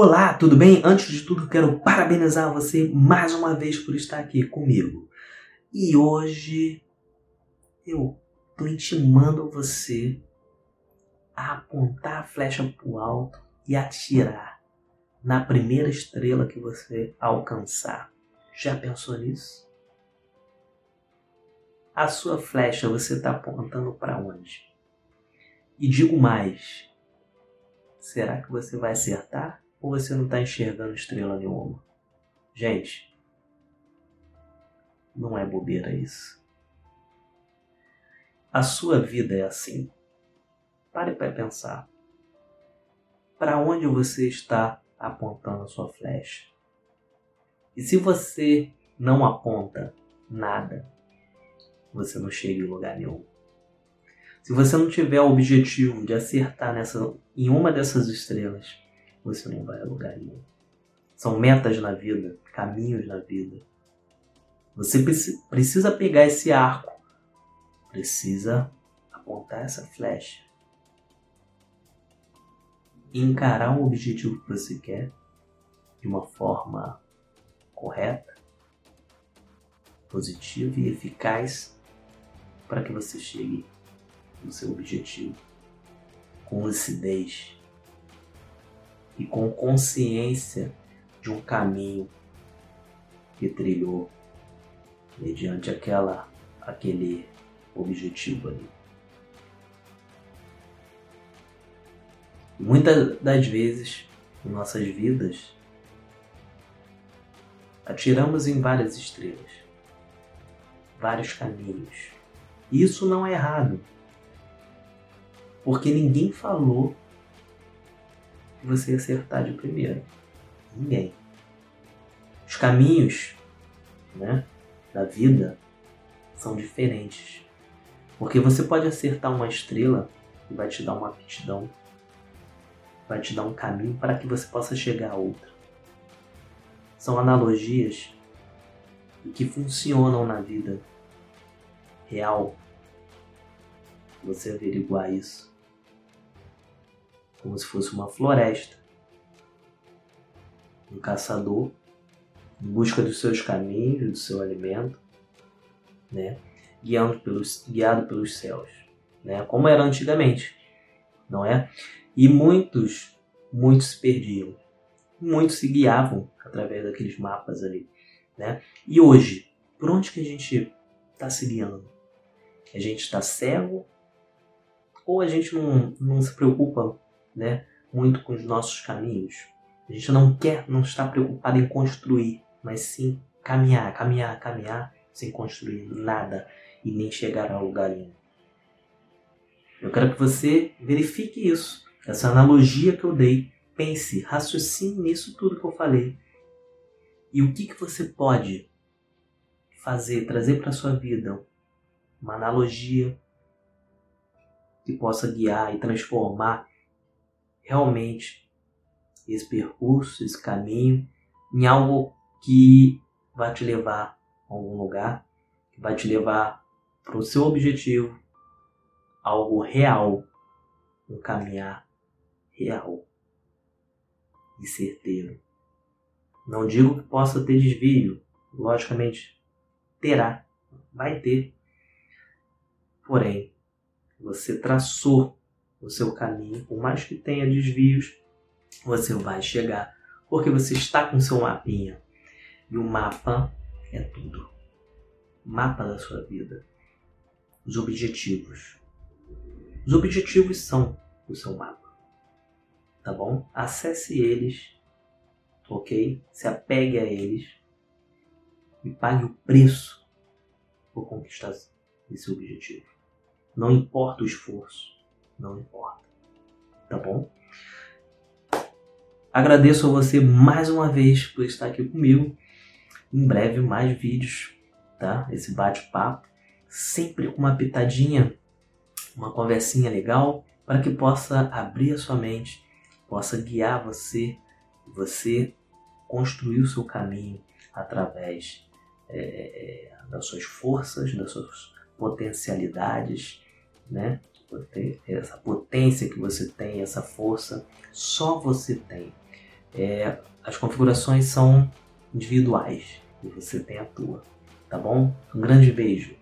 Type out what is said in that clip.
Olá, tudo bem? Antes de tudo, quero parabenizar você mais uma vez por estar aqui comigo. E hoje eu tô intimando você a apontar a flecha pro alto e atirar na primeira estrela que você alcançar. Já pensou nisso? A sua flecha você está apontando para onde? E digo mais: será que você vai acertar? Ou você não está enxergando estrela nenhuma? Gente, não é bobeira isso. A sua vida é assim. Pare para pensar. Para onde você está apontando a sua flecha? E se você não aponta nada, você não chega em lugar nenhum. Se você não tiver o objetivo de acertar nessa, em uma dessas estrelas, você não vai a lugar nenhum. São metas na vida, caminhos na vida. Você precisa pegar esse arco, precisa apontar essa flecha, encarar o objetivo que você quer de uma forma correta, positiva e eficaz para que você chegue no seu objetivo com lucidez e com consciência de um caminho que trilhou mediante aquela aquele objetivo ali. Muitas das vezes em nossas vidas atiramos em várias estrelas, vários caminhos. Isso não é errado, porque ninguém falou você acertar de primeira. Ninguém. Os caminhos né, da vida são diferentes. Porque você pode acertar uma estrela e vai te dar uma aptidão, vai te dar um caminho para que você possa chegar a outra. São analogias que funcionam na vida real. Você averiguar isso como se fosse uma floresta. Um caçador em busca dos seus caminhos, do seu alimento, né? Guiando pelos, guiado pelos céus, né? Como era antigamente, não é? E muitos, muitos se perdiam, muitos se guiavam através daqueles mapas ali, né? E hoje, por onde que a gente está se guiando? A gente está cego ou a gente não, não se preocupa né, muito com os nossos caminhos. A gente não quer, não está preocupado em construir, mas sim caminhar, caminhar, caminhar, sem construir nada e nem chegar a lugar nenhum. Eu quero que você verifique isso, essa analogia que eu dei. Pense, raciocine nisso tudo que eu falei. E o que, que você pode fazer, trazer para a sua vida uma analogia que possa guiar e transformar realmente esse percurso, esse caminho, em algo que vai te levar a algum lugar, que vai te levar para o seu objetivo, algo real, um caminhar real e certeiro. Não digo que possa ter desvio, logicamente terá, vai ter. Porém, você traçou o seu caminho, por mais que tenha desvios, você vai chegar, porque você está com seu mapinha. E o mapa é tudo. Mapa da sua vida. Os objetivos. Os objetivos são o seu mapa. Tá bom? Acesse eles, ok? Se apegue a eles e pague o preço por conquistar esse objetivo. Não importa o esforço não importa. Tá bom? Agradeço a você mais uma vez por estar aqui comigo. Em breve mais vídeos, tá? Esse bate-papo, sempre com uma pitadinha, uma conversinha legal, para que possa abrir a sua mente, possa guiar você, você construir o seu caminho através é, das suas forças, das suas potencialidades, né? Essa potência que você tem, essa força, só você tem. É, as configurações são individuais e você tem a tua, tá bom? Um grande beijo.